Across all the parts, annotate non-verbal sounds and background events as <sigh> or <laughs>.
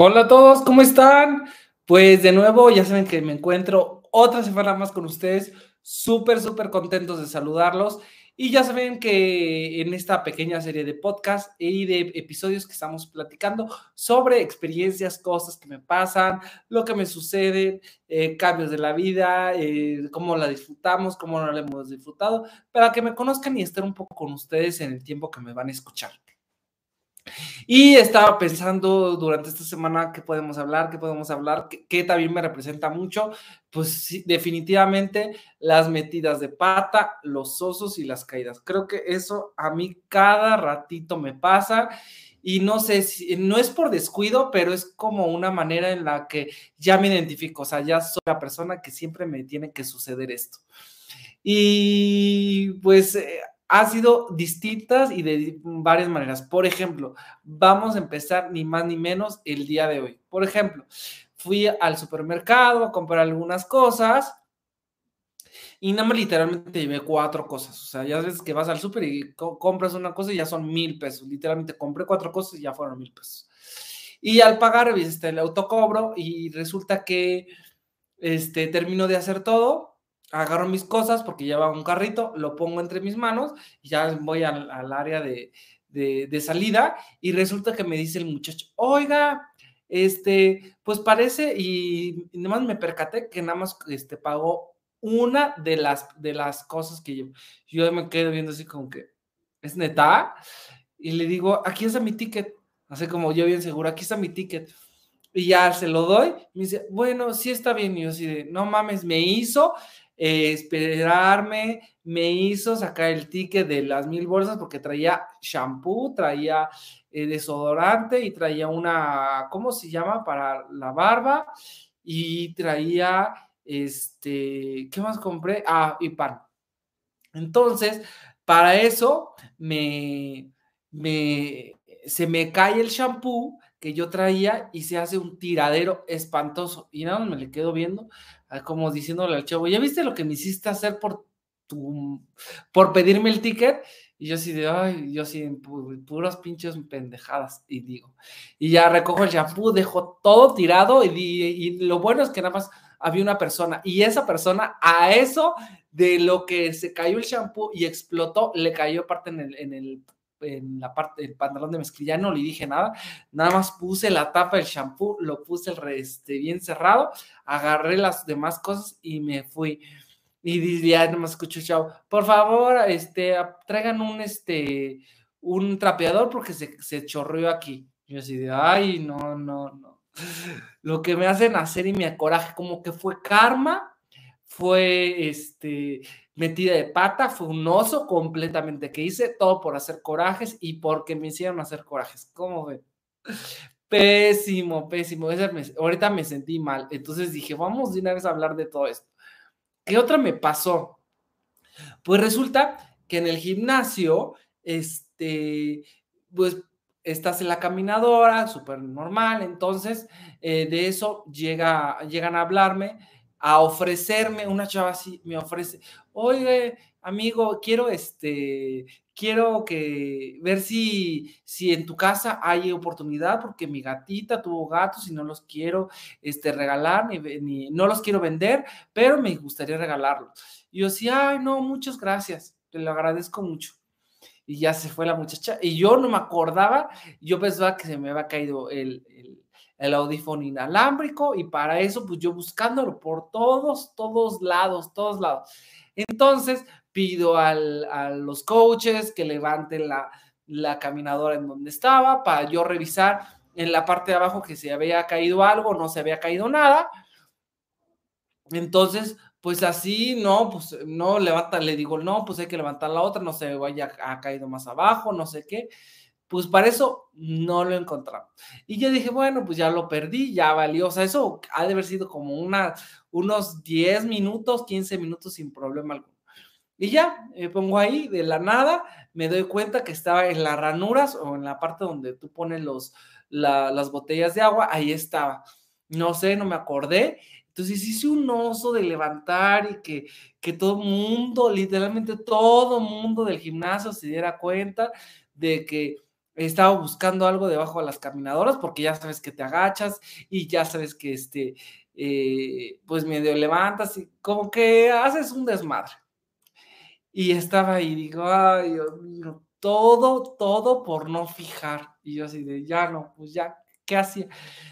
Hola a todos, ¿cómo están? Pues de nuevo, ya saben que me encuentro otra semana más con ustedes, súper, súper contentos de saludarlos. Y ya saben que en esta pequeña serie de podcast y de episodios que estamos platicando sobre experiencias, cosas que me pasan, lo que me sucede, eh, cambios de la vida, eh, cómo la disfrutamos, cómo no la hemos disfrutado, para que me conozcan y estén un poco con ustedes en el tiempo que me van a escuchar. Y estaba pensando durante esta semana qué podemos hablar, qué podemos hablar, qué, también me representa mucho. Pues definitivamente las metidas de pata, los osos y las caídas. Creo que eso a mí cada ratito me pasa y no sé si no es por descuido, pero es como una manera en la que ya me identifico, o sea, ya soy la persona que siempre me tiene que suceder esto. Y pues eh, ha sido distintas y de varias maneras. Por ejemplo, vamos a empezar ni más ni menos el día de hoy. Por ejemplo, fui al supermercado a comprar algunas cosas y nada más literalmente llevé cuatro cosas. O sea, ya ves que vas al super y compras una cosa y ya son mil pesos. Literalmente compré cuatro cosas y ya fueron mil pesos. Y al pagar, viste el autocobro y resulta que este, termino de hacer todo agarro mis cosas porque lleva un carrito, lo pongo entre mis manos y ya voy al, área de, salida y resulta que me dice el muchacho, oiga, este, pues parece y, nada más me percaté que nada más este, pagó una de las, de las cosas que yo, yo me quedo viendo así como que, ¿es neta? Y le digo, aquí está mi ticket, así como yo bien seguro, aquí está mi ticket. Y ya se lo doy, me dice, bueno, sí está bien. Y yo así de, no mames, me hizo eh, esperarme, me hizo sacar el ticket de las mil bolsas porque traía shampoo, traía eh, desodorante y traía una, ¿cómo se llama? Para la barba y traía, este, ¿qué más compré? Ah, y pan. Entonces, para eso me, me, se me cae el shampoo que yo traía y se hace un tiradero espantoso. Y nada, me le quedo viendo como diciéndole al chavo, ¿ya viste lo que me hiciste hacer por tu, por pedirme el ticket? Y yo así de, ay, yo así, puras pinches pendejadas, y digo, y ya recojo el shampoo, dejo todo tirado, y, lo bueno es que nada más había una persona, y esa persona a eso de lo que se cayó el shampoo y explotó, le cayó parte en el en la parte del pantalón de mezclilla, no le dije nada, nada más puse la tapa del shampoo, lo puse este, bien cerrado, agarré las demás cosas y me fui. Y ya no me escucho, chao, por favor, este, traigan un, este, un trapeador porque se, se chorreó aquí. Yo así de, ay, no, no, no. Lo que me hacen hacer y me acoraje, como que fue karma, fue, este, metida de pata, fue un oso completamente que hice todo por hacer corajes y porque me hicieron hacer corajes. ¿Cómo ven? Pésimo, pésimo. ahorita me sentí mal. Entonces dije, vamos de una vez a hablar de todo esto. ¿Qué otra me pasó? Pues resulta que en el gimnasio, este, pues estás en la caminadora, súper normal. Entonces, eh, de eso llega, llegan a hablarme a ofrecerme, una chava así me ofrece, oye, amigo, quiero este, quiero que ver si, si en tu casa hay oportunidad, porque mi gatita tuvo gatos y no los quiero este, regalar, ni, no los quiero vender, pero me gustaría regalarlos. Y yo decía, ay, no, muchas gracias, te lo agradezco mucho. Y ya se fue la muchacha, y yo no me acordaba, yo pensaba que se me había caído el el audífono inalámbrico y para eso pues yo buscándolo por todos, todos lados, todos lados. Entonces pido a los coaches que levanten la, la caminadora en donde estaba para yo revisar en la parte de abajo que se había caído algo, no se había caído nada. Entonces, pues así, no, pues no levanta, le digo, no, pues hay que levantar la otra, no se vaya ha caído más abajo, no sé qué. Pues para eso no lo encontramos. Y yo dije, bueno, pues ya lo perdí, ya valió. O sea, eso ha de haber sido como una, unos 10 minutos, 15 minutos sin problema alguno. Y ya, me pongo ahí de la nada, me doy cuenta que estaba en las ranuras o en la parte donde tú pones los, las botellas de agua, ahí estaba. No sé, no me acordé. Entonces hice un oso de levantar y que, que todo mundo, literalmente todo mundo del gimnasio se diera cuenta de que estaba buscando algo debajo de las caminadoras porque ya sabes que te agachas y ya sabes que este, eh, pues medio levantas y como que haces un desmadre. Y estaba ahí, digo, ay, Dios mío, todo, todo por no fijar. Y yo así de, ya no, pues ya, ¿qué hacía?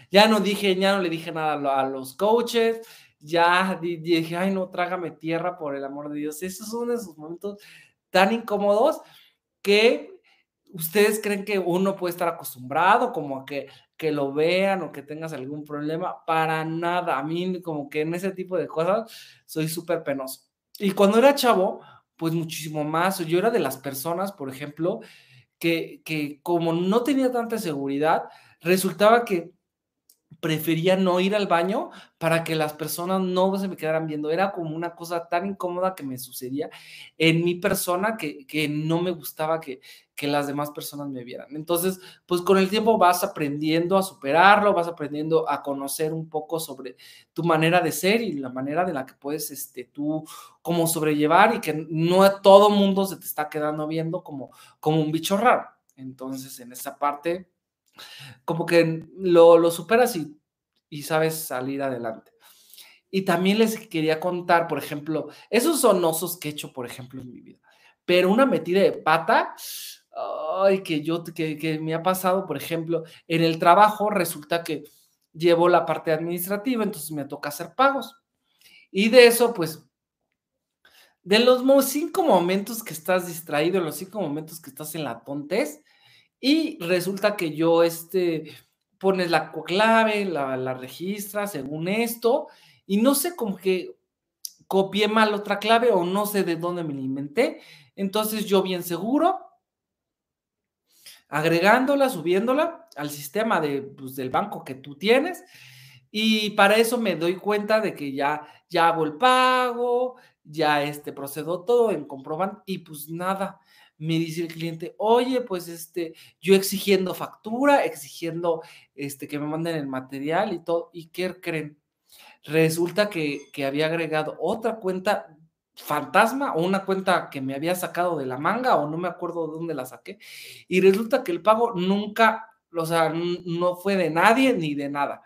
Ya no dije, ya no le dije nada a los coaches, ya dije, ay, no, trágame tierra por el amor de Dios. Esos son esos momentos tan incómodos que ustedes creen que uno puede estar acostumbrado, como a que, que lo vean o que tengas algún problema. Para nada. A mí, como que en ese tipo de cosas, soy súper penoso. Y cuando era chavo, pues muchísimo más. Yo era de las personas, por ejemplo, que, que como no tenía tanta seguridad, resultaba que prefería no ir al baño para que las personas no se me quedaran viendo. Era como una cosa tan incómoda que me sucedía en mi persona que, que no me gustaba que, que, las demás personas me vieran. Entonces, pues con el tiempo vas aprendiendo a superarlo, vas aprendiendo a conocer un poco sobre tu manera de ser y la manera de la que puedes este, tú como sobrellevar y que no todo mundo se te está quedando viendo como, como un bicho raro. Entonces, en esa parte como que lo, lo superas y, y sabes salir adelante. Y también les quería contar, por ejemplo, esos son osos que he hecho, por ejemplo, en mi vida. Pero una metida de pata, ay, que yo, que, que me ha pasado, por ejemplo, en el trabajo, resulta que llevo la parte administrativa, entonces me toca hacer pagos. Y de eso, pues, de los cinco momentos que estás distraído, los cinco momentos que estás en la tontez, y resulta que yo, este, pones la clave, la, la según esto, y no sé cómo que copié mal otra clave o no sé de dónde me la inventé. Entonces yo bien seguro, agregándola, subiéndola al sistema de, pues, del banco que tú tienes. Y para eso me doy cuenta de que ya, ya hago el pago, ya este, procedo todo en comprobante y pues nada, me dice el cliente, oye, pues este, yo exigiendo factura, exigiendo este, que me manden el material y todo, ¿y qué creen? Resulta que, que había agregado otra cuenta fantasma o una cuenta que me había sacado de la manga o no me acuerdo de dónde la saqué y resulta que el pago nunca, o sea, no fue de nadie ni de nada.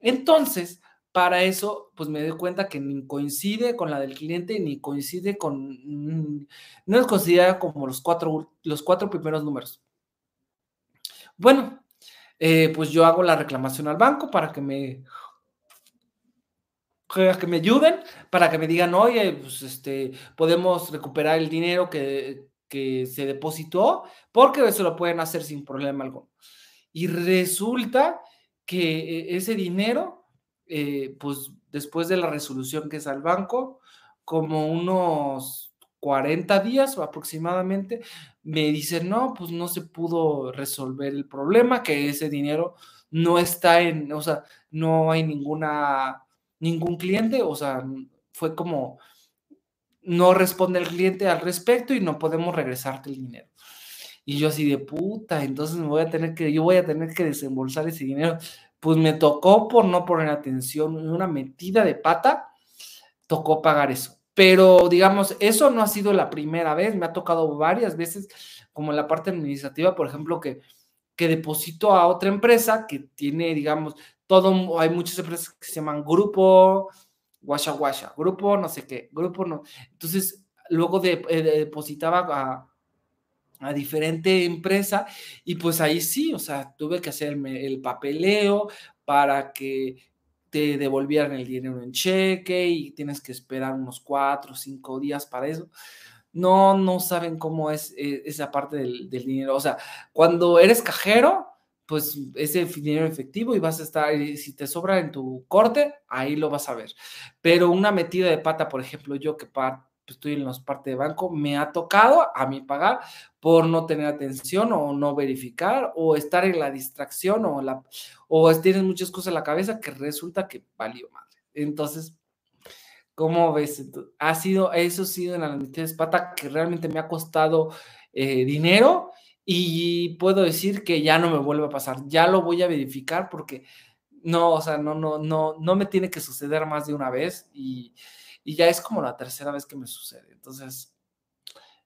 Entonces, para eso, pues me doy cuenta que ni coincide con la del cliente, ni coincide con, no es considerada como los cuatro, los cuatro primeros números. Bueno, eh, pues yo hago la reclamación al banco para que me, que me ayuden, para que me digan, oye, pues este, podemos recuperar el dinero que, que se depositó, porque eso lo pueden hacer sin problema alguno. Y resulta que eh, ese dinero eh, pues después de la resolución que es al banco, como unos 40 días aproximadamente, me dicen, no, pues no se pudo resolver el problema, que ese dinero no está en, o sea, no hay ninguna, ningún cliente, o sea, fue como, no responde el cliente al respecto y no podemos regresarte el dinero. Y yo así de puta, entonces me voy a tener que, yo voy a tener que desembolsar ese dinero pues me tocó por no poner atención, una metida de pata, tocó pagar eso. Pero digamos, eso no ha sido la primera vez, me ha tocado varias veces, como en la parte administrativa, por ejemplo, que, que deposito a otra empresa que tiene, digamos, todo, hay muchas empresas que se llaman grupo, guasha guasha, grupo no sé qué, grupo no. Entonces, luego de, eh, depositaba a, a diferente empresa y pues ahí sí, o sea, tuve que hacerme el papeleo para que te devolvieran el dinero en cheque y tienes que esperar unos cuatro o cinco días para eso. No, no saben cómo es eh, esa parte del, del, dinero. O sea, cuando eres cajero, pues ese dinero efectivo y vas a estar, si te sobra en tu corte, ahí lo vas a ver. Pero una metida de pata, por ejemplo, yo que pues, estoy en los partes de banco, me ha tocado a mí pagar por no tener atención o no verificar o estar en la distracción o, la, o tienes muchas cosas en la cabeza que resulta que valió madre. Entonces, ¿cómo ves? Ha sido, eso ha sido en la mitad de pata que realmente me ha costado eh, dinero y puedo decir que ya no me vuelve a pasar, ya lo voy a verificar porque no, o sea, no, no, no, no me tiene que suceder más de una vez y y ya es como la tercera vez que me sucede. Entonces,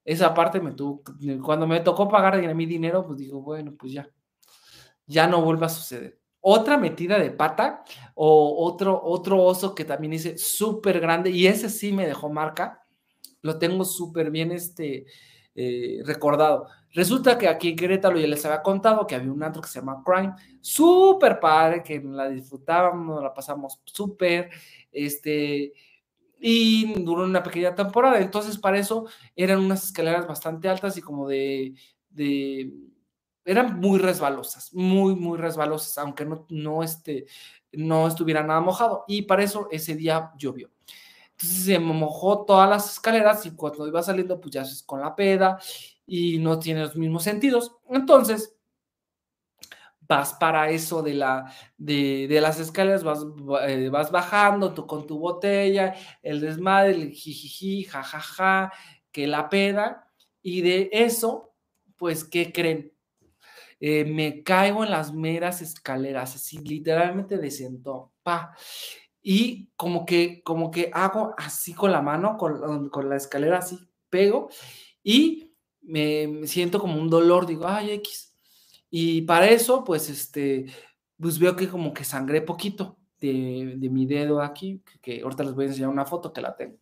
Esa parte me tuvo, cuando me tocó pagar mi dinero, pues digo, bueno, pues ya, ya no vuelva a suceder. Otra metida de pata o otro, otro oso que también hice súper grande y ese sí me dejó marca, lo tengo súper bien este, eh, recordado. Resulta que aquí en Querétaro ya les había contado que había un antro que se llama Crime, súper padre, que la disfrutábamos, la pasamos súper, este, y duró una pequeña temporada. Entonces, para eso eran unas escaleras bastante altas y como de, de eran muy resbalosas, muy, muy resbalosas, aunque no, no, este, no estuviera nada mojado. Y para eso ese día llovió. Entonces se mojó todas las escaleras y cuando iba saliendo, pues ya es con la peda y no tiene los mismos sentidos. Entonces, vas para eso de, la, de, las escaleras, vas, eh, vas bajando tú, con tu botella, el desmadre, el jijiji, jajaja, que la peda, y de eso, pues, ¿qué creen? Eh, me caigo en las meras escaleras, así literalmente de pa, y como que, como que hago así con la mano, con, con la escalera así, pego, y me siento como un dolor, digo, ay, X, y para eso, pues, este, pues veo que como que sangré poquito de, mi dedo aquí, que, ahorita les voy a enseñar una foto que la tengo.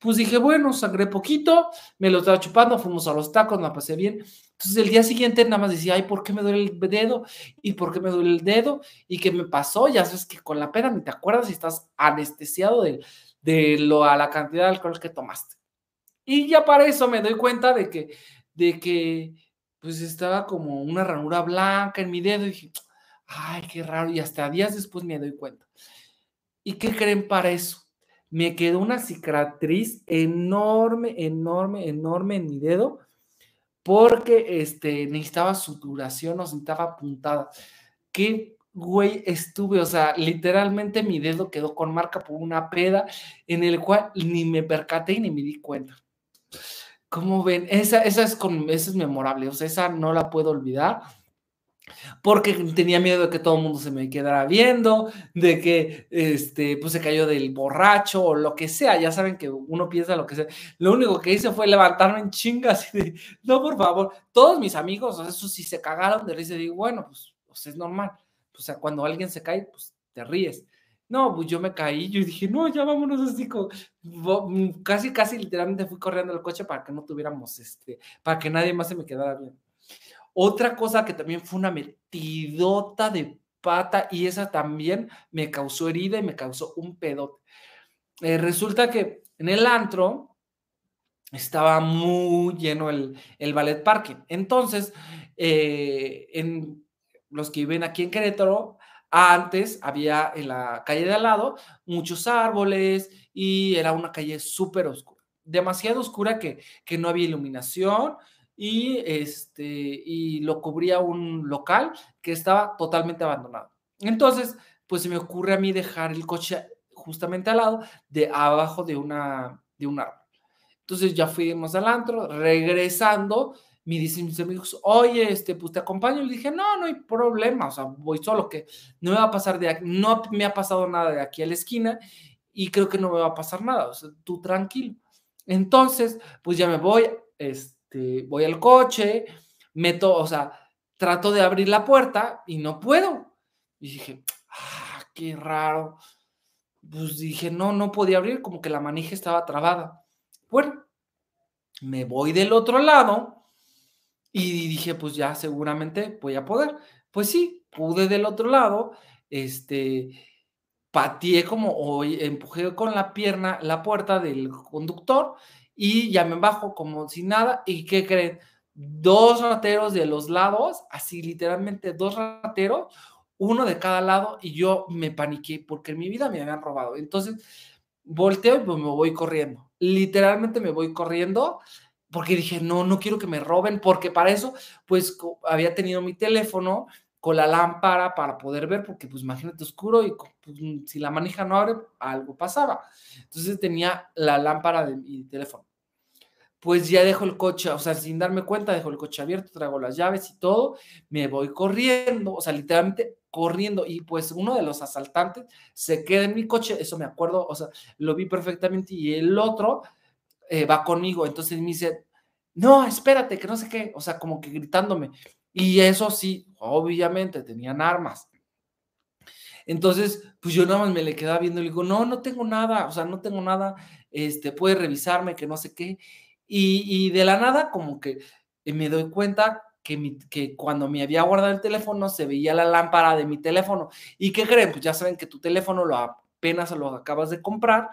Pues dije, bueno, sangré poquito, me lo estaba chupando, fuimos a los tacos, me pasé bien. Entonces el día siguiente nada más decía, ay, ¿por qué me duele el dedo? ¿Y por qué me duele el dedo? ¿Y qué me pasó? Ya sabes que con la pena ni te acuerdas si estás anestesiado de, de lo, a la cantidad de alcohol que tomaste. Y ya para eso me doy cuenta de que, de que pues estaba como una ranura blanca en mi dedo y dije, ay, qué raro. Y hasta días después me doy cuenta. ¿Y qué creen para eso? Me quedó una cicatriz enorme, enorme, enorme en mi dedo porque este, necesitaba suturación o necesitaba puntada. Qué güey estuve, o sea, literalmente mi dedo quedó con marca por una peda en el cual ni me percaté ni me di cuenta. ¿Cómo ven? Esa, esa, es con, esa es memorable, o sea, esa no la puedo olvidar porque tenía miedo de que todo el mundo se me quedara viendo, de que este, pues se cayó del borracho o lo que sea, ya saben que uno piensa lo que sea. Lo único que hice fue levantarme en chingas y de, no, por favor, todos mis amigos, o sea, eso sí se cagaron de risa, y digo, bueno, pues, pues es normal, o sea, cuando alguien se cae, pues te ríes. No, pues yo me caí, yo dije, no, ya vámonos así, mm, casi, casi literalmente fui corriendo el coche para que no tuviéramos, este, para que nadie más se me quedara bien. Otra cosa que también fue una metidota de pata y esa también me causó herida y me causó un pedote. Eh, resulta que en el antro estaba muy lleno el, el ballet parking. Entonces, eh, en los que viven aquí en Querétaro, antes había en la calle de al lado muchos árboles y era una calle súper oscura, demasiado oscura que, que no había iluminación y, este, y lo cubría un local que estaba totalmente abandonado. Entonces, pues se me ocurre a mí dejar el coche justamente al lado, de abajo de, una, de un árbol. Entonces ya fuimos al antro, regresando, me dicen mis amigos, oye, este, pues te acompaño. Le dije, no, no hay problema, o sea, voy solo, que no me va a pasar de aquí, no me ha pasado nada de aquí a la esquina y creo que no me va a pasar nada, o sea, tú tranquilo. Entonces, pues ya me voy, este, voy al coche, meto, o sea, trato de abrir la puerta y no puedo. Y dije, ah, qué raro. Pues dije, no, no podía abrir, como que la manija estaba trabada. Bueno, me voy del otro lado y dije, pues ya seguramente voy a poder. Pues sí, pude del otro lado, este, pateé como, o empujé con la pierna la puerta del conductor y ya me bajo como si nada. ¿Y qué creen? Dos rateros de los lados, así literalmente dos rateros, uno de cada lado, y yo me paniqué porque en mi vida me habían robado. Entonces, volteo y pues me voy corriendo. Literalmente me voy corriendo porque dije, no, no quiero que me roben, porque para eso, pues había tenido mi teléfono con la lámpara para poder ver, porque pues imagínate oscuro y pues, si la manija no abre, algo pasaba. Entonces tenía la lámpara de mi teléfono. Pues ya dejo el coche, o sea, sin darme cuenta, dejo el coche abierto, traigo las llaves y todo, me voy corriendo, o sea, literalmente corriendo y pues uno de los asaltantes se queda en mi coche, eso me acuerdo, o sea, lo vi perfectamente y el otro eh, va conmigo. Entonces me dice, no, espérate, que no sé qué, o sea, como que gritándome. Y eso sí, obviamente tenían armas. Entonces, pues yo nada más me le quedaba viendo y le digo, no, no tengo nada, o sea, no tengo nada, este, puede revisarme, que no sé qué. Y, de la nada, como que me doy cuenta que, que, cuando me había guardado el teléfono se veía la lámpara de mi teléfono. ¿Y qué creen? Pues ya saben que tu teléfono lo apenas lo acabas de comprar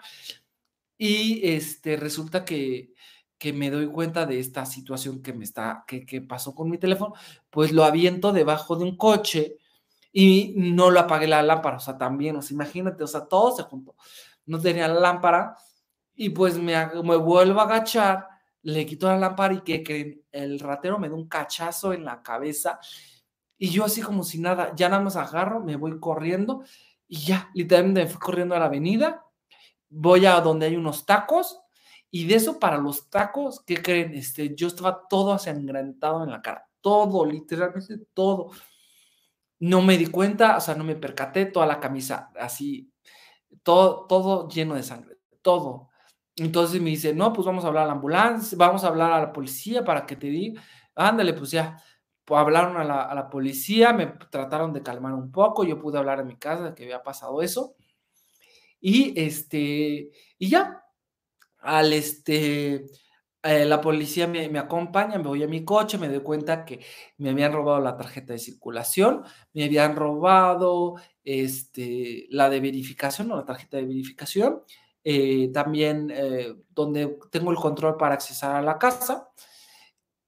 y este, resulta que, que me doy cuenta de esta situación que me está, que, que pasó con mi teléfono, pues lo aviento debajo de un coche y no lo apagué la lámpara, o sea, también, o sea, imagínate, o sea, todo se juntó. No tenía lámpara y pues me, me vuelvo a agachar, le quito la lámpara y que creen, el ratero me da un cachazo en la cabeza y yo así como si nada, ya nada más agarro, me voy corriendo y ya, literalmente me fui corriendo a la avenida, voy a donde hay unos tacos y de eso para los tacos, ¿qué creen? Este, yo estaba todo ensangrentado en la cara, todo, literalmente todo no me di cuenta, o sea, no me percaté, toda la camisa así, todo, todo lleno de sangre, todo. Entonces me dice, no, pues vamos a hablar a la ambulancia, vamos a hablar a la policía para que te diga, ándale, pues ya, pues hablaron a la, a la, policía, me trataron de calmar un poco, yo pude hablar en mi casa de que había pasado eso, y este, y ya, al este, eh, la policía me, me, acompaña, me voy a mi coche, me doy cuenta que me habían robado la tarjeta de circulación, me habían robado este, la de verificación o la tarjeta de verificación, eh, también eh, donde tengo el control para accesar a la casa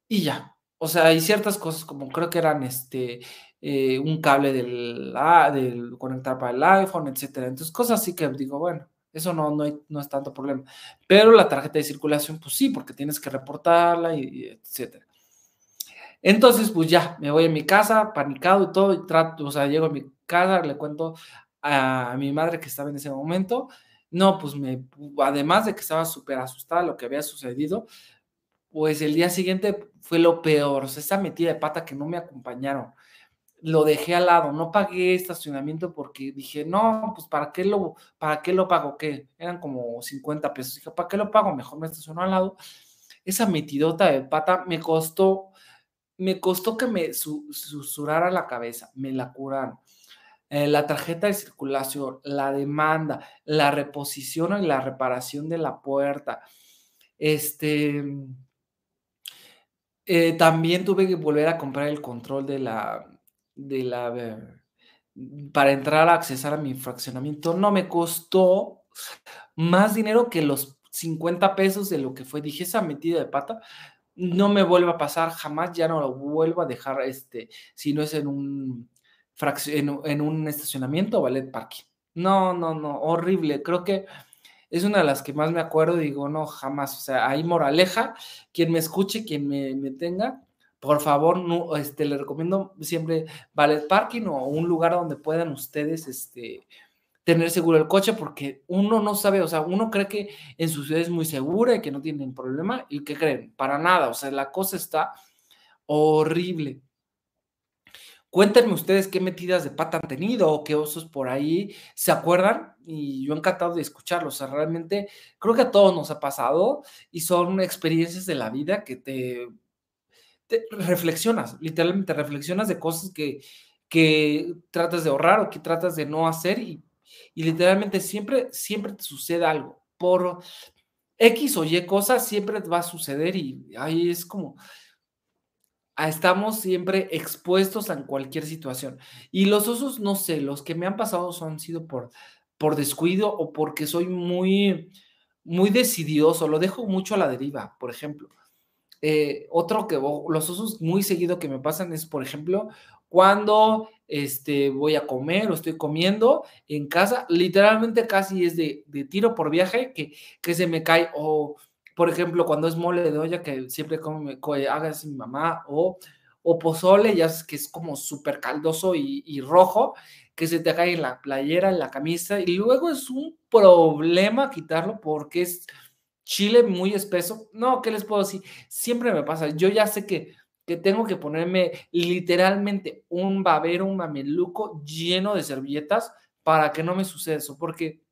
y ya. O sea, hay ciertas cosas como creo que eran este, un cable del, del conectar para el iPhone, etcétera. Entonces, cosas así que digo, bueno, eso no, no, no es tanto problema. Pero la tarjeta de circulación, pues sí, porque tienes que reportarla y, etcétera. Entonces, pues ya, me voy a mi casa, panicado y todo, y trato, o sea, llego a mi casa, le cuento a, mi madre que estaba en ese momento. No, pues me, además de que estaba súper asustada lo que había sucedido, pues el día siguiente fue lo peor, o sea, esa metida de pata que no me acompañaron lo dejé al lado, no pagué estacionamiento porque dije, no, pues ¿para qué lo, para qué lo pago? ¿Qué? Eran como 50 pesos. Dije, ¿para qué lo pago? Mejor me estaciono al lado. Esa metidota de pata me costó, me costó que me susurrara la cabeza, me la curaron. Eh, la tarjeta de circulación, la demanda, la reposición y la reparación de la puerta. Este, eh, también tuve que volver a comprar el control de la, de la para entrar a accesar a mi fraccionamiento no me costó más dinero que los 50 pesos de lo que fue. Dije, esa metida de pata no me vuelve a pasar jamás, ya no lo vuelvo a dejar, este, si no es en un, en, en un estacionamiento o ballet parking. No, no, no, horrible. Creo que es una de las que más me acuerdo digo, no, jamás. O sea, hay moraleja, quien me escuche, quien me, me tenga, por favor, este, le recomiendo siempre ballet parking o un lugar donde puedan ustedes este, tener seguro el coche, porque uno no sabe, o sea, uno cree que en su ciudad es muy segura y que no tienen problema, y que creen, para nada, o sea, la cosa está horrible. Cuéntenme ustedes qué metidas de pata han tenido o qué osos por ahí se acuerdan y yo encantado de escucharlos. O sea, realmente creo que a todos nos ha pasado y son experiencias de la vida que te reflexionas, literalmente reflexionas de cosas que, que tratas de ahorrar o que tratas de no hacer y, y literalmente siempre, siempre te sucede algo. Por X o Y cosas siempre va a suceder y ahí es como, estamos siempre expuestos a cualquier situación. Y los osos, no sé, los que me han pasado son sido por, por descuido o porque soy muy, muy decidioso, lo dejo mucho a la deriva, por ejemplo. Eh, otro que los osos muy seguido que me pasan es, por ejemplo, cuando este, voy a comer o estoy comiendo en casa, literalmente casi es de, tiro por viaje que, que se me cae. O, por ejemplo, cuando es mole de olla, que siempre como me, haga mi mamá, o, o pozole, ya que es como súper caldoso y, y rojo, que se te cae en la playera, en la camisa, y luego es un problema quitarlo porque es chile muy espeso. No, ¿qué les puedo decir? Siempre me pasa. Yo ya sé que, que tengo que ponerme literalmente un babero, un mameluco lleno de servilletas para que no me suceda eso, porque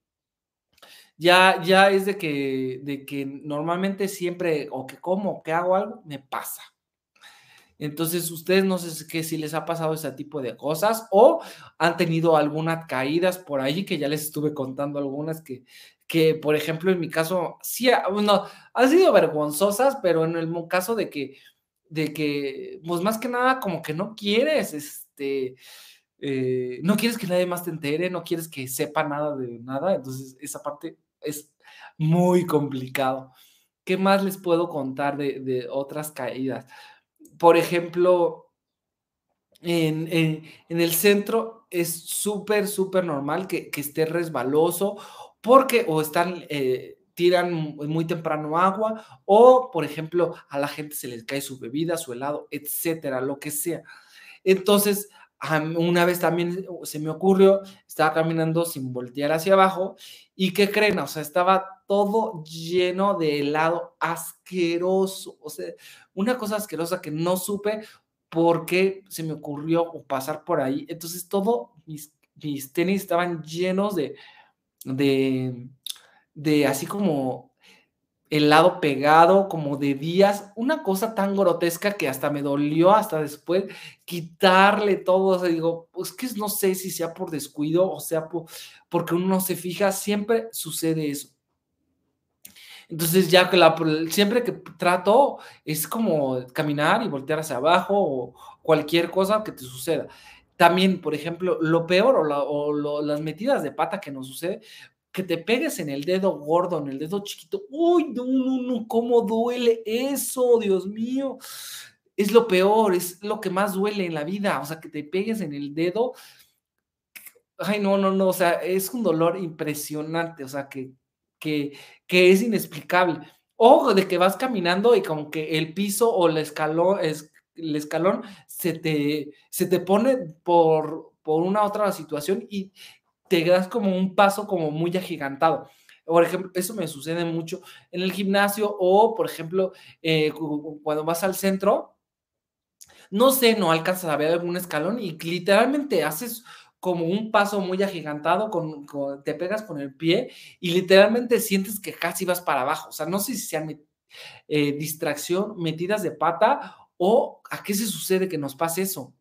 Ya, ya es de que, de que normalmente siempre, o que como, o que hago algo, me pasa. Entonces, ustedes no sé qué si les ha pasado ese tipo de cosas o han tenido algunas caídas por ahí que ya les estuve contando algunas que, que por ejemplo, en mi caso, sí, bueno, han sido vergonzosas, pero en el caso de que, de que, pues más que nada, como que no quieres, este, eh, no quieres que nadie más te entere, no quieres que sepa nada de nada, entonces esa parte es muy complicado. ¿Qué más les puedo contar de, de otras caídas? por ejemplo, en, el centro es súper, súper normal que, esté resbaloso porque o están, eh, tiran muy temprano agua o, por ejemplo, a la gente se les cae su bebida, su helado, etcétera, lo que sea. Entonces, una vez también se me ocurrió, estaba caminando sin voltear hacia abajo y ¿qué creen? O sea, estaba todo lleno de helado asqueroso, o sea, una cosa asquerosa que no supe por qué se me ocurrió pasar por ahí. Entonces, todo mis, mis tenis estaban llenos de, de, de así como el lado pegado como de días, una cosa tan grotesca que hasta me dolió hasta después quitarle todo, o sea, digo, pues que no sé si sea por descuido o sea porque uno no se fija, siempre sucede eso. Entonces ya que la, siempre que trato es como caminar y voltear hacia abajo o cualquier cosa que te suceda. También, por ejemplo, lo peor o, las metidas de pata que nos sucede, que te pegues en el dedo gordo, en el dedo chiquito. Uy, no, no, no, cómo duele eso, Dios mío. Es lo peor, es lo que más duele en la vida. O sea, que te pegues en el dedo. Ay, no, no, no. O sea, es un dolor impresionante. O sea, que, que, que es inexplicable. O de que vas caminando y como que el piso o el escalón, es, el escalón se te, se te pone por, por una otra situación y, te das como un paso como muy agigantado. Por ejemplo, eso me sucede mucho en el gimnasio o, por ejemplo, eh, cuando vas al centro, no sé, no alcanzas a ver algún escalón y literalmente haces como un paso muy agigantado, con, te pegas con el pie y literalmente sientes que casi vas para abajo. O sea, no sé si sean eh, distracción, metidas de pata o a qué se sucede que nos pase eso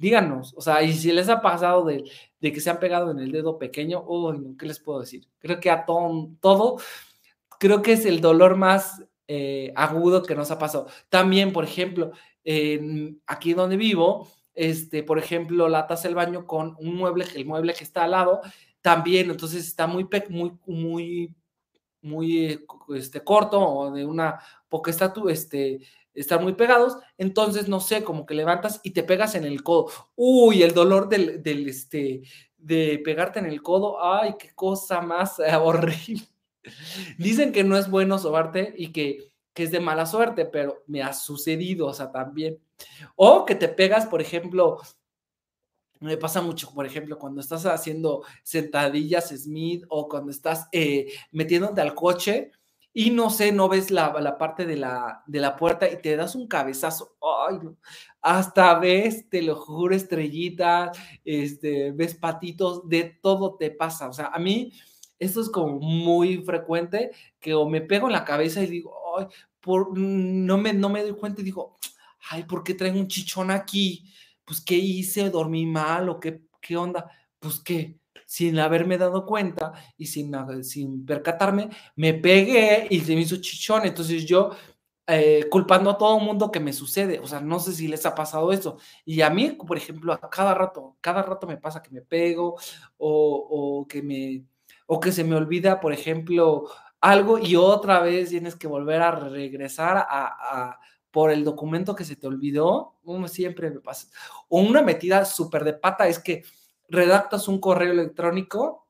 díganos, o sea, y si les ha pasado de, que se han pegado en el dedo pequeño, oh, ¿qué les puedo decir? Creo que a todo, todo creo que es el dolor más eh, agudo que nos ha pasado. También, por ejemplo, aquí donde vivo, este, por ejemplo, la taza del baño con un mueble, el mueble que está al lado, también, entonces está muy, muy, muy, muy este, corto o de una poca estatura, este, estar muy pegados, entonces, no sé, como que levantas y te pegas en el codo. Uy, el dolor del, del este, de pegarte en el codo, ay, qué cosa más <laughs> horrible. Dicen que no es bueno sobarte y que, que es de mala suerte, pero me ha sucedido, o sea, también. O que te pegas, por ejemplo, me pasa mucho, por ejemplo, cuando estás haciendo sentadillas Smith o cuando estás eh, metiéndote al coche y no sé, no ves la, parte de la, de la, puerta y te das un cabezazo. Ay, Hasta ves, te lo juro, estrellitas, este, ves patitos, de todo te pasa. O sea, a mí esto es como muy frecuente que o me pego en la cabeza y digo, ay, por, no, me, no me doy cuenta y digo, ay, ¿por qué traigo un chichón aquí? Pues, ¿qué hice? ¿Dormí mal o qué, qué onda? Pues, ¿qué? Sin haberme dado cuenta y sin, sin percatarme, me pegué y se me hizo chichón. Entonces yo eh, culpando a todo mundo que me sucede. O sea, no sé si les ha pasado eso. Y a mí, por ejemplo, a cada rato, cada rato me pasa que me pego o, que me o que se me olvida, por ejemplo, algo y otra vez tienes que volver a regresar a, por el documento que se te olvidó. siempre me pasa. O una metida súper de pata es que redactas un correo electrónico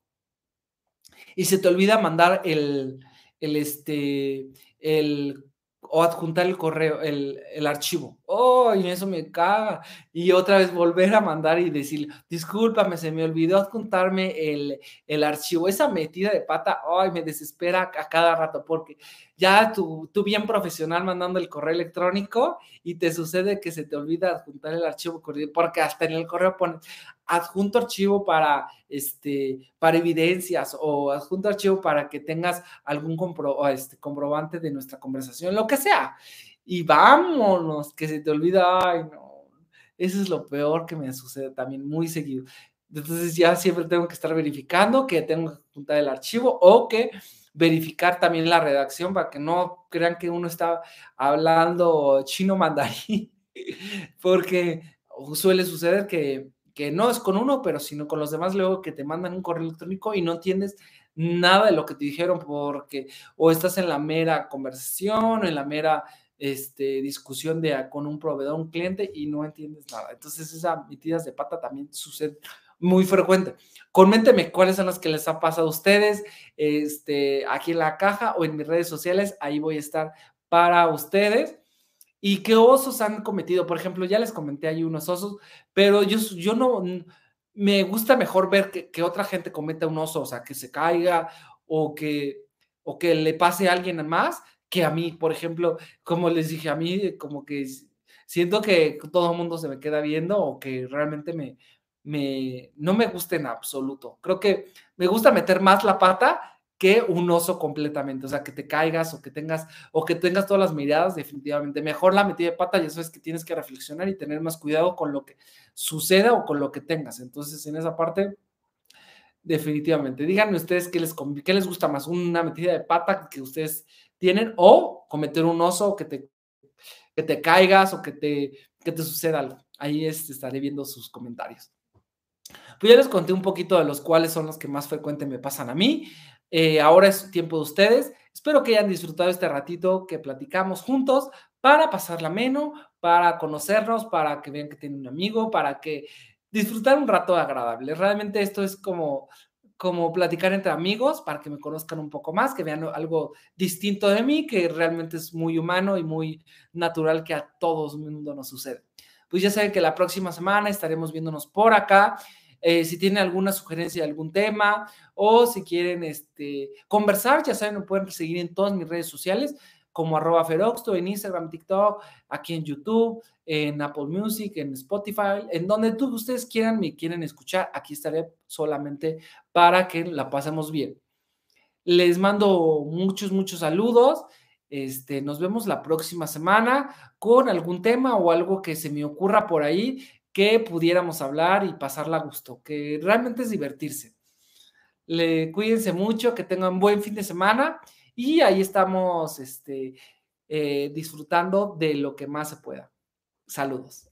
y se te olvida mandar el, el este, el, o adjuntar el correo, el, el archivo. ¡Oh! Y eso me caga. Y otra vez volver a mandar y decir, discúlpame, se me olvidó adjuntarme el, el archivo. Esa metida de pata, ¡ay! me desespera a cada rato porque ya tú, tú bien profesional mandando el correo electrónico y te sucede que se te olvida adjuntar el archivo, porque hasta en el correo pone adjunto archivo para, este, para evidencias o adjunto archivo para que tengas algún compro, este, comprobante de nuestra conversación, lo que sea. Y vámonos, que se te olvida, ay no, eso es lo peor que me sucede también muy seguido. Entonces ya siempre tengo que estar verificando que tengo que juntar el archivo o que verificar también la redacción para que no crean que uno está hablando chino mandarín, <laughs> porque suele suceder que, que no es con uno, pero sino con los demás luego que te mandan un correo electrónico y no entiendes nada de lo que te dijeron porque o estás en la mera conversación, en la mera este, discusión de, con un proveedor, un cliente y no entiendes nada. Entonces esas metidas de pata también suceden muy frecuente. Coménteme cuáles son las que les ha pasado a ustedes, este, aquí en la caja o en mis redes sociales, ahí voy a estar para ustedes. ¿Y qué osos han cometido? Por ejemplo, ya les comenté ahí unos osos, pero yo, yo no, me gusta mejor ver que, otra gente cometa un oso, o sea, que se caiga o que, o que le pase a alguien más que a mí, por ejemplo, como les dije, a mí como que siento que todo el mundo se me queda viendo o que realmente me, me, no me gusta en absoluto. Creo que me gusta meter más la pata que un oso completamente, o sea, que te caigas o que tengas o que tengas todas las miradas, definitivamente. Mejor la metida de pata y eso es que tienes que reflexionar y tener más cuidado con lo que suceda o con lo que tengas. Entonces, en esa parte, definitivamente. Díganme ustedes qué les, qué les gusta más, una metida de pata que ustedes tienen o cometer un oso que te, que te caigas o que te, que te suceda algo. Ahí estaré viendo sus comentarios. Pues ya les conté un poquito de los cuales son los que más frecuente me pasan a mí. Eh, ahora es tiempo de ustedes. Espero que hayan disfrutado este ratito que platicamos juntos para pasarla menos, para conocernos, para que vean que tienen un amigo, para que disfrutar un rato agradable. Realmente esto es como como platicar entre amigos para que me conozcan un poco más, que vean algo distinto de mí, que realmente es muy humano y muy natural que a todo el mundo nos sucede. Pues ya saben que la próxima semana estaremos viéndonos por acá eh, si tienen alguna sugerencia de algún tema o si quieren este, conversar, ya saben, me pueden seguir en todas mis redes sociales como feroxto, en Instagram, TikTok, aquí en YouTube, en Apple Music, en Spotify, en donde tú, ustedes quieran, me quieren escuchar, aquí estaré solamente para que la pasemos bien. Les mando muchos, muchos saludos. Este, nos vemos la próxima semana con algún tema o algo que se me ocurra por ahí que pudiéramos hablar y pasarla a gusto, que realmente es divertirse. Le, cuídense mucho, que tengan buen fin de semana y ahí estamos este, eh, disfrutando de lo que más se pueda. Saludos.